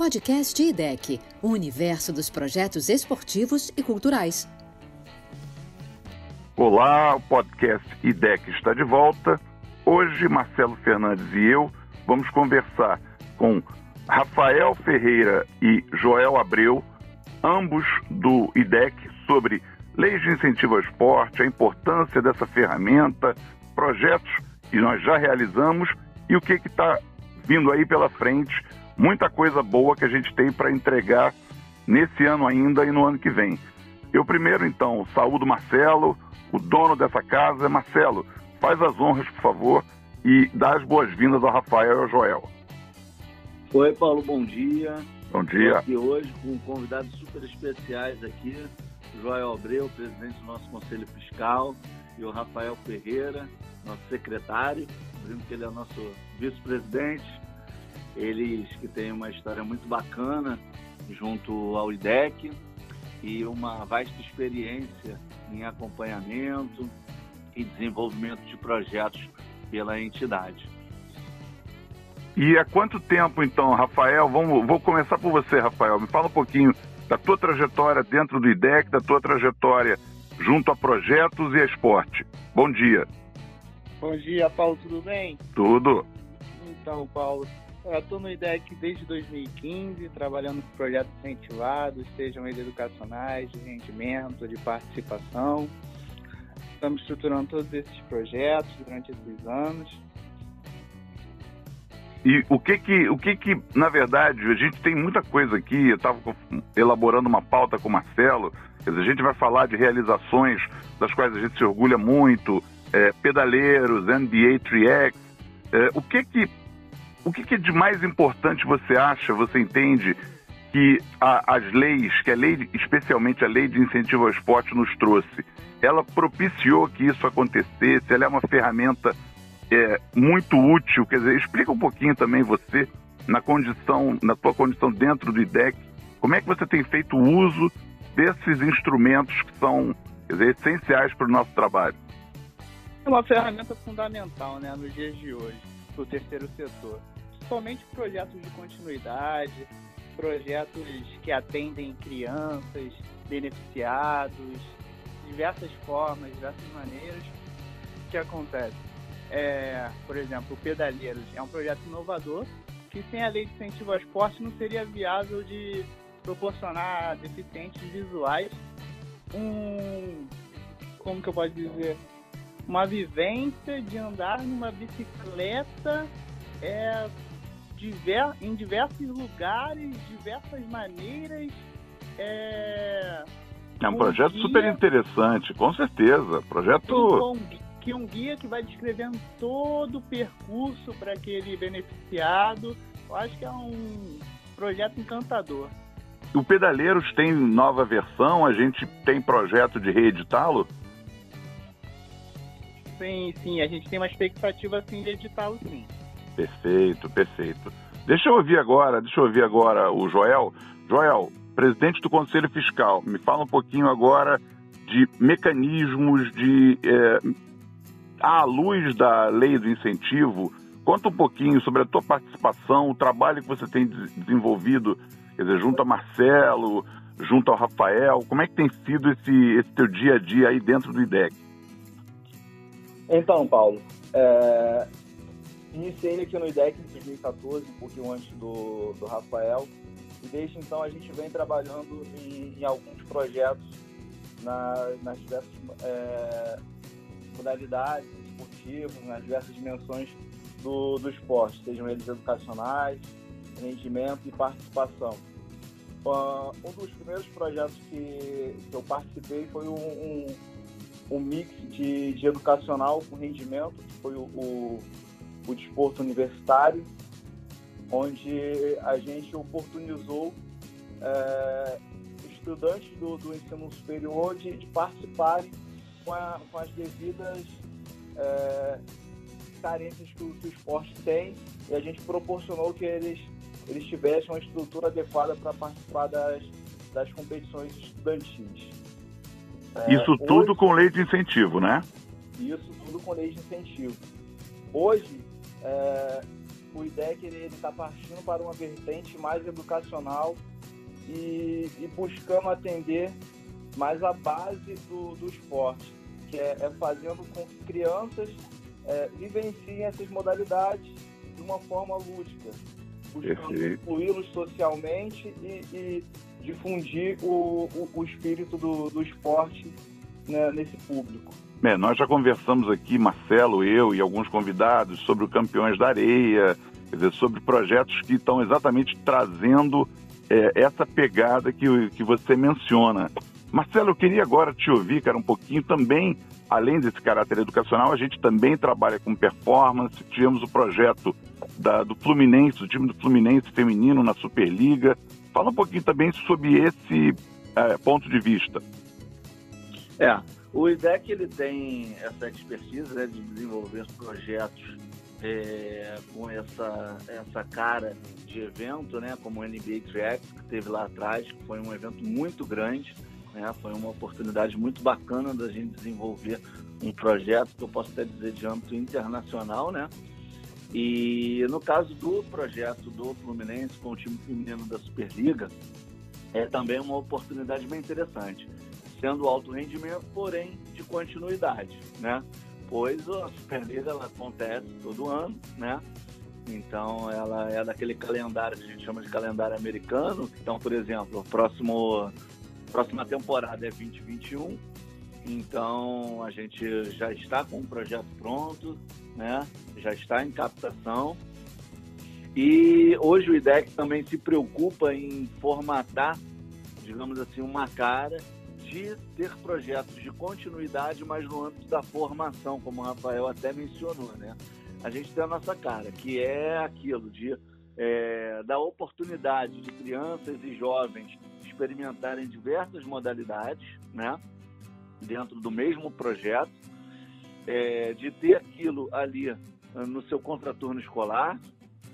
Podcast IDEC, o universo dos projetos esportivos e culturais. Olá, o podcast IDEC está de volta. Hoje, Marcelo Fernandes e eu vamos conversar com Rafael Ferreira e Joel Abreu, ambos do IDEC, sobre leis de incentivo ao esporte, a importância dessa ferramenta, projetos que nós já realizamos e o que está vindo aí pela frente. Muita coisa boa que a gente tem para entregar nesse ano ainda e no ano que vem. Eu primeiro, então, saúdo Marcelo, o dono dessa casa. Marcelo, faz as honras, por favor, e dá as boas-vindas ao Rafael e ao Joel. Oi, Paulo, bom dia. Bom dia. Estou aqui hoje com convidados super especiais aqui, Joel Abreu, presidente do nosso Conselho Fiscal, e o Rafael Ferreira, nosso secretário, lembrando que ele é o nosso vice-presidente. Eles que têm uma história muito bacana junto ao IDEC e uma vasta experiência em acompanhamento e desenvolvimento de projetos pela entidade. E há quanto tempo, então, Rafael? Vamos, vou começar por você, Rafael. Me fala um pouquinho da tua trajetória dentro do IDEC, da tua trajetória junto a projetos e a esporte. Bom dia. Bom dia, Paulo, tudo bem? Tudo. Então, Paulo, eu estou no IDEC desde 2015, trabalhando com projetos incentivados, sejam eles educacionais, de rendimento, de participação. Estamos estruturando todos esses projetos durante esses anos. E o que que, o que que, na verdade, a gente tem muita coisa aqui, eu estava elaborando uma pauta com o Marcelo, quer dizer, a gente vai falar de realizações das quais a gente se orgulha muito, é, pedaleiros, NBA 3X, é, o que que o que, que, de mais importante você acha, você entende, que a, as leis, que a lei, especialmente a lei de incentivo ao esporte, nos trouxe? Ela propiciou que isso acontecesse, ela é uma ferramenta é, muito útil. Quer dizer, explica um pouquinho também você, na condição, na tua condição dentro do IDEC, como é que você tem feito uso desses instrumentos que são dizer, essenciais para o nosso trabalho? É uma ferramenta fundamental né, nos dias de hoje para o terceiro setor. Somente projetos de continuidade, projetos que atendem crianças, beneficiados, diversas formas, diversas maneiras. O que acontece? É, por exemplo, o Pedaleiros é um projeto inovador que sem a lei de incentivo ao esporte não seria viável de proporcionar deficientes visuais um como que eu posso dizer uma vivência de andar numa bicicleta é, diver, em diversos lugares, diversas maneiras. É, é um projeto guia, super interessante, com certeza. Projeto. Que um guia que vai descrevendo todo o percurso para aquele beneficiado. Eu acho que é um projeto encantador. O Pedaleiros tem nova versão, a gente tem projeto de reeditá-lo? Sim, sim, a gente tem uma expectativa assim de editá-lo sim. Perfeito, perfeito. Deixa eu ouvir agora, deixa eu ouvir agora o Joel. Joel, presidente do Conselho Fiscal, me fala um pouquinho agora de mecanismos de é, à luz da lei do incentivo. Conta um pouquinho sobre a tua participação, o trabalho que você tem desenvolvido, quer dizer, junto a Marcelo, junto ao Rafael. Como é que tem sido esse, esse teu dia a dia aí dentro do IDEC? Então, Paulo, é... iniciei aqui no IDEC em 2014, um pouquinho antes do, do Rafael, e desde então a gente vem trabalhando em, em alguns projetos na, nas diversas é... modalidades esportivas, nas diversas dimensões do, do esporte, sejam eles educacionais, rendimento e participação. Uh, um dos primeiros projetos que, que eu participei foi um, um um mix de, de educacional com rendimento, que foi o, o, o desporto universitário, onde a gente oportunizou é, estudantes do, do ensino superior de, de participarem com, a, com, as devidas é, carências que o, que o esporte tem e a gente proporcionou que eles, eles tivessem uma estrutura adequada para participar das, das competições estudantis. É, isso tudo com lei de incentivo, né? Isso tudo com lei de incentivo. Hoje, é, o IDEC ele está partindo para uma vertente mais educacional e, e buscando atender mais a base do, do esporte, que é, é fazendo com que crianças é, vivenciem essas modalidades de uma forma lúdica, buscando incluí-los socialmente e, e difundir o, o, o, espírito do, do esporte né, nesse público. É, nós já conversamos aqui, Marcelo, eu e alguns convidados, sobre o Campeões da Areia, dizer, sobre projetos que estão exatamente trazendo é, essa pegada que, que você menciona. Marcelo, eu queria agora te ouvir, cara, um pouquinho também, além desse caráter educacional, a gente também trabalha com performance, tivemos o projeto da, do Fluminense, do time do Fluminense feminino na Superliga. Fala um pouquinho também sobre esse é, ponto de vista. É, o IDEC ele tem essa expertise né, de desenvolver projetos é, com essa, essa cara de evento, né, como o NBA Tracks, que teve lá atrás, que foi um evento muito grande, né, foi uma oportunidade muito bacana da gente desenvolver um projeto que eu posso até dizer de âmbito internacional, né? E no caso do projeto do Fluminense com o time feminino da Superliga, é também uma oportunidade bem interessante sendo alto rendimento, porém de continuidade, né? Pois a Superliga ela acontece todo ano, né? Então ela é daquele calendário que a gente chama de calendário americano. Então, por exemplo, o próximo próxima temporada é 2021. Então a gente já está com o projeto pronto, né? Já está em captação. E hoje o IDEC também se preocupa em formatar, digamos assim, uma cara de ter projetos de continuidade, mas no âmbito da formação, como o Rafael até mencionou, né? A gente tem a nossa cara, que é aquilo de é, dar oportunidade de crianças e jovens experimentarem diversas modalidades, né? Dentro do mesmo projeto, é, de ter aquilo ali no seu contraturno escolar,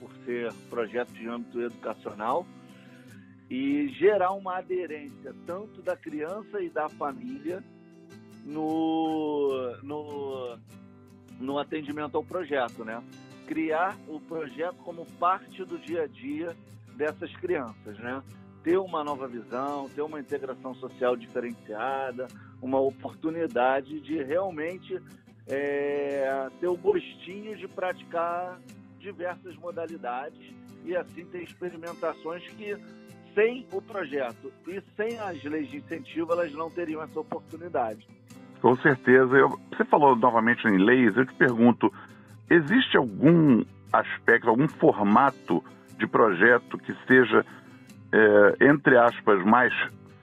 por ser projeto de âmbito educacional, e gerar uma aderência tanto da criança e da família no, no, no atendimento ao projeto, né? Criar o projeto como parte do dia a dia dessas crianças, né? Ter uma nova visão, ter uma integração social diferenciada, uma oportunidade de realmente é, ter o gostinho de praticar diversas modalidades e assim ter experimentações que sem o projeto e sem as leis de incentivo, elas não teriam essa oportunidade. Com certeza. Eu, você falou novamente em leis, eu te pergunto, existe algum aspecto, algum formato de projeto que seja, é, entre aspas, mais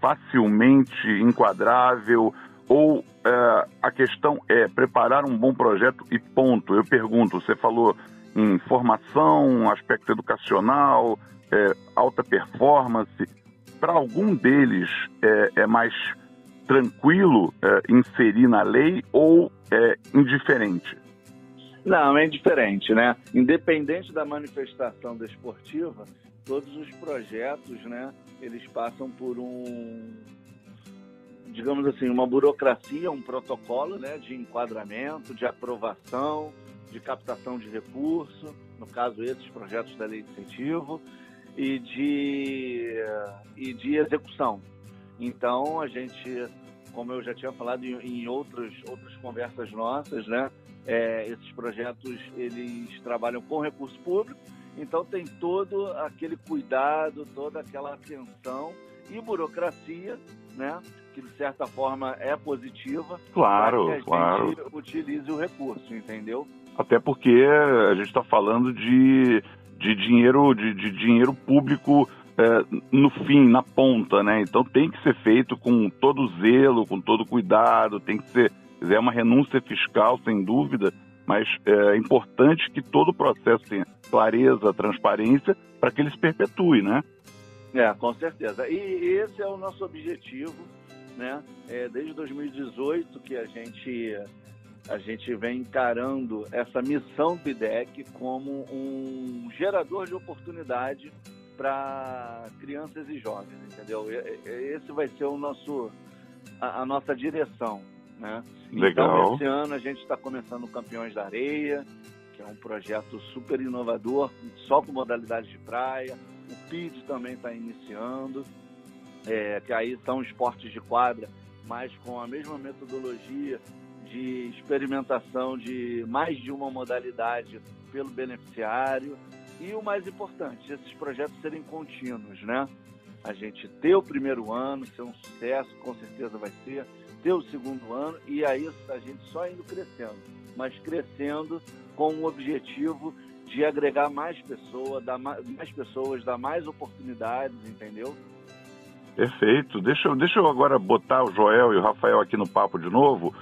facilmente enquadrável ou é, a questão é preparar um bom projeto e ponto? Eu pergunto, você falou em formação, aspecto educacional, é, alta performance, para algum deles é, é mais tranquilo é, inserir na lei ou é indiferente? Não, é indiferente, né? Independente da manifestação desportiva, todos os projetos, né, eles passam por um, digamos assim, uma burocracia, um protocolo, né, de enquadramento, de aprovação, de captação de recurso, no caso esses projetos da lei de incentivo, e de, e de execução. Então, a gente, como eu já tinha falado em, em outras, outras conversas nossas, né, é, esses projetos eles trabalham com recurso público, então tem todo aquele cuidado, toda aquela atenção e burocracia, né, que de certa forma é positiva. Claro, que a claro. Gente utilize o recurso, entendeu? Até porque a gente está falando de de dinheiro, de, de dinheiro público é, no fim, na ponta, né? Então tem que ser feito com todo zelo, com todo cuidado, tem que ser é uma renúncia fiscal, sem dúvida, mas é importante que todo o processo tenha clareza, transparência, para que ele se perpetue, né? É, com certeza. E esse é o nosso objetivo, né? É, desde 2018 que a gente a gente vem encarando essa missão do IDEC como um gerador de oportunidade para crianças e jovens, entendeu? Esse vai ser o nosso, a, a nossa direção, né? Legal. Então, esse ano a gente está começando Campeões da Areia, é um projeto super inovador, só com modalidade de praia. O PID também está iniciando, é, que aí são esportes de quadra, mas com a mesma metodologia de experimentação de mais de uma modalidade pelo beneficiário. E o mais importante, esses projetos serem contínuos, né? A gente ter o primeiro ano, ser um sucesso, com certeza vai ser, ter o segundo ano e aí a gente só indo crescendo, mas crescendo com o objetivo de agregar mais pessoas, dar mais, pessoas, dar mais oportunidades, entendeu? Perfeito. Deixa eu, deixa eu agora botar o Joel e o Rafael aqui no papo de novo.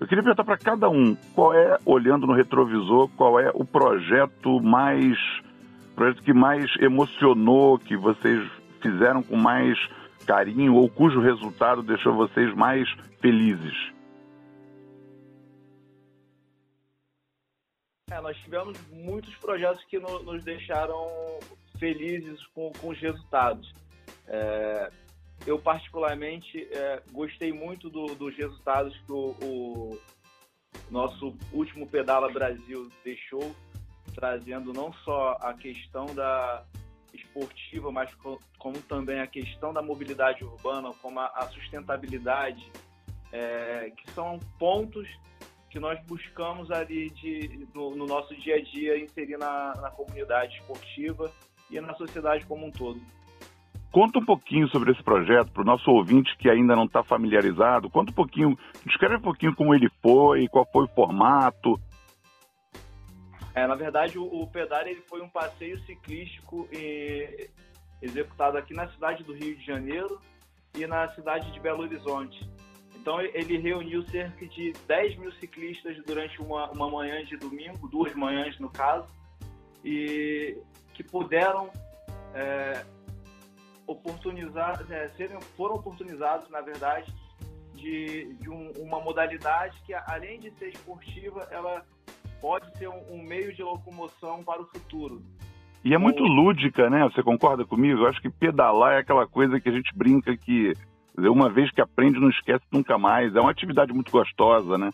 Eu queria perguntar para cada um qual é, olhando no retrovisor, qual é o projeto mais, projeto que mais emocionou, que vocês fizeram com mais carinho ou cujo resultado deixou vocês mais felizes? É, nós tivemos muitos projetos que no, nos deixaram felizes com, com os resultados. É, eu, particularmente, é, gostei muito do, dos resultados que o, o, nosso último Pedala Brasil deixou, trazendo não só a questão da esportiva, mas co, como também a questão da mobilidade urbana, como a, a sustentabilidade, é, que são pontos que nós buscamos ali de, no, no nosso dia a dia inserir na, na comunidade esportiva e na sociedade como um todo. Conta um pouquinho sobre esse projeto para o nosso ouvinte que ainda não está familiarizado. Conta um pouquinho, descreve um pouquinho como ele foi, qual foi o formato. É, na verdade, o, o ele foi um passeio ciclístico e, executado aqui na cidade do Rio de Janeiro e na cidade de Belo Horizonte. Então ele reuniu cerca de 10 mil ciclistas durante uma, uma manhã de domingo, duas manhãs no caso, e que puderam é, oportunizar, é, serem, foram oportunizados, na verdade, de, de um, uma modalidade que, além de ser esportiva, ela pode ser um, um, meio de locomoção para o futuro. E é muito lúdica, né? Você concorda comigo? Eu acho que pedalar é aquela coisa que a gente brinca que uma vez que aprende não esquece nunca mais. É uma atividade muito gostosa, né?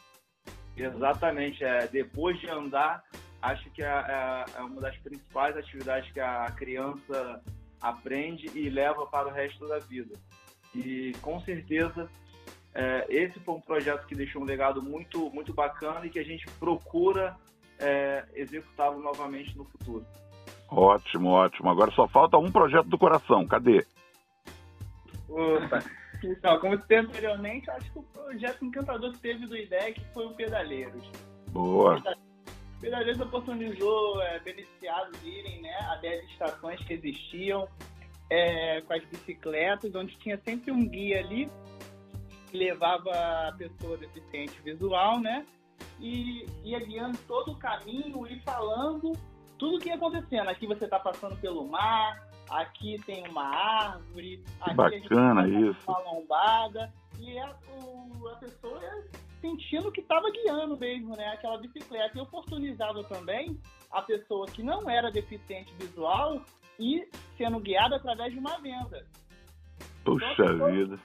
Exatamente. É, depois de andar, acho que é, é, é uma das principais atividades que a criança aprende e leva para o resto da vida. E com certeza é, esse foi um projeto que deixou um legado muito, muito bacana e que a gente procura é, executá-lo novamente no futuro. Ótimo, ótimo. Agora só falta um projeto do coração. Cadê? Opa. Então, como eu disse anteriormente, acho que o projeto encantador que teve do IDEC foi o Pedaleiros. Boa. Pedaleiros oportunizou é, beneficiados irem né, a 10 estações que existiam é, com as bicicletas, onde tinha sempre um guia ali que levava a pessoa deficiente visual, né? E ia guiando todo o caminho e falando tudo o que ia acontecendo. Aqui você está passando pelo mar, aqui tem uma árvore, aqui Bacana a gente tá uma lombada. E a, o, a pessoa sentindo que estava guiando mesmo, né? Aquela bicicleta. E oportunizava também a pessoa que não era deficiente visual e sendo guiada através de uma venda. Puxa então, vida.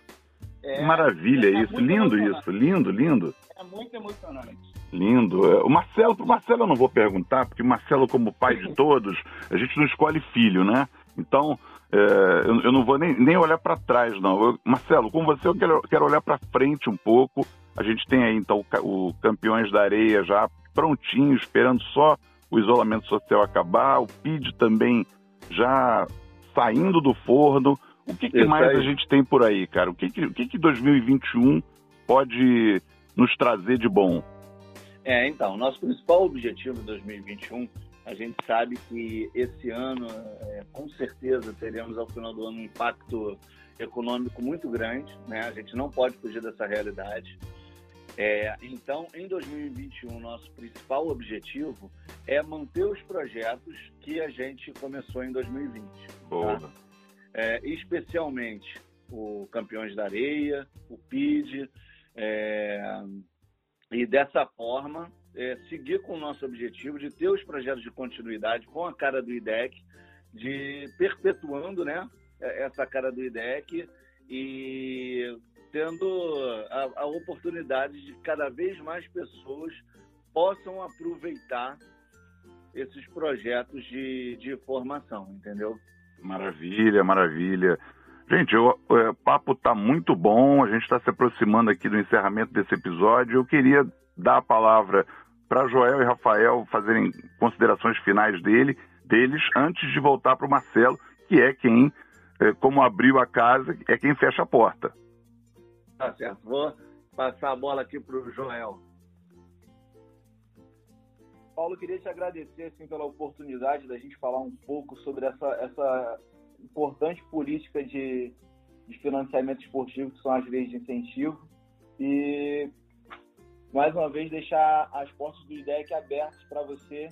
É, Maravilha é, isso, lindo isso, lindo, lindo. É muito emocionante. Lindo. É, o Marcelo, pro Marcelo eu não vou perguntar, porque o Marcelo, como pai de todos, a gente não escolhe filho, né? Então, é, eu, eu, não vou nem, nem olhar para trás, não. Eu, Marcelo, com você eu quero, quero olhar para frente um pouco. A gente tem aí, então, o, o Campeões da Areia já prontinho, esperando só o isolamento social acabar, o PID também já saindo do forno. O que, que mais a gente tem por aí, cara? O que, que, o que, que 2021 pode nos trazer de bom? É, então, nosso principal objetivo em 2021, a gente sabe que esse ano, é, com certeza, teremos ao final do ano um impacto econômico muito grande, né? A gente não pode fugir dessa realidade. É, então, em 2021, nosso principal objetivo é manter os projetos que a gente começou em 2020. Boa. Tá? É, especialmente o Campeões da Areia, o PID, é, e dessa forma é, seguir com o nosso objetivo de ter os projetos de continuidade com a cara do IDEC, de perpetuando né, essa cara do IDEC e tendo a, a oportunidade de cada vez mais pessoas possam aproveitar esses projetos de, de formação, entendeu? Maravilha, maravilha. Gente, o, o papo está muito bom, a gente está se aproximando aqui do encerramento desse episódio. Eu queria dar a palavra para Joel e Rafael fazerem considerações finais dele, deles antes de voltar para o Marcelo, que é quem, é, como abriu a casa, é quem fecha a porta. Tá certo. Vou passar a bola aqui para o Joel. Paulo, queria te agradecer assim, pela oportunidade da gente falar um pouco sobre essa, essa importante política de, de financiamento esportivo, que são as leis de incentivo. E mais uma vez deixar as portas do IDEC abertas para você.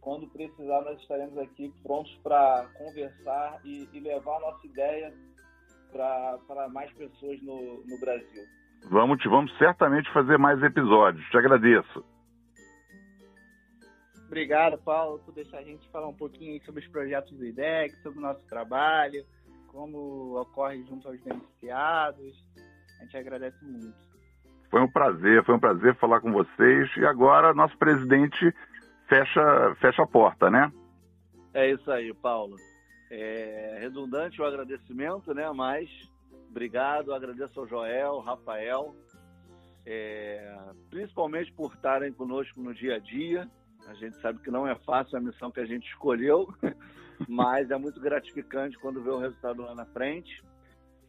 Quando precisar, nós estaremos aqui prontos para conversar e, e, levar a nossa ideia para mais pessoas no, no Brasil. Vamos, vamos certamente fazer mais episódios. Te agradeço. Obrigado, Paulo, por deixar a gente falar um pouquinho sobre os projetos do IDEC, sobre o nosso trabalho, como ocorre junto aos beneficiados. A gente agradece muito. Foi um prazer, foi um prazer falar com vocês. E agora nosso presidente fecha, fecha a porta, né? É isso aí, Paulo. É redundante o agradecimento, né? Mas obrigado, agradeço ao Joel, Rafael, é, principalmente por estarem conosco no dia a dia. A gente sabe que não é fácil a missão que a gente escolheu, mas é muito gratificante quando vê o resultado lá na frente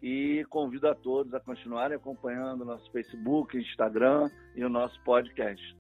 e convido a todos a continuarem acompanhando o nosso Facebook, Instagram e o nosso podcast.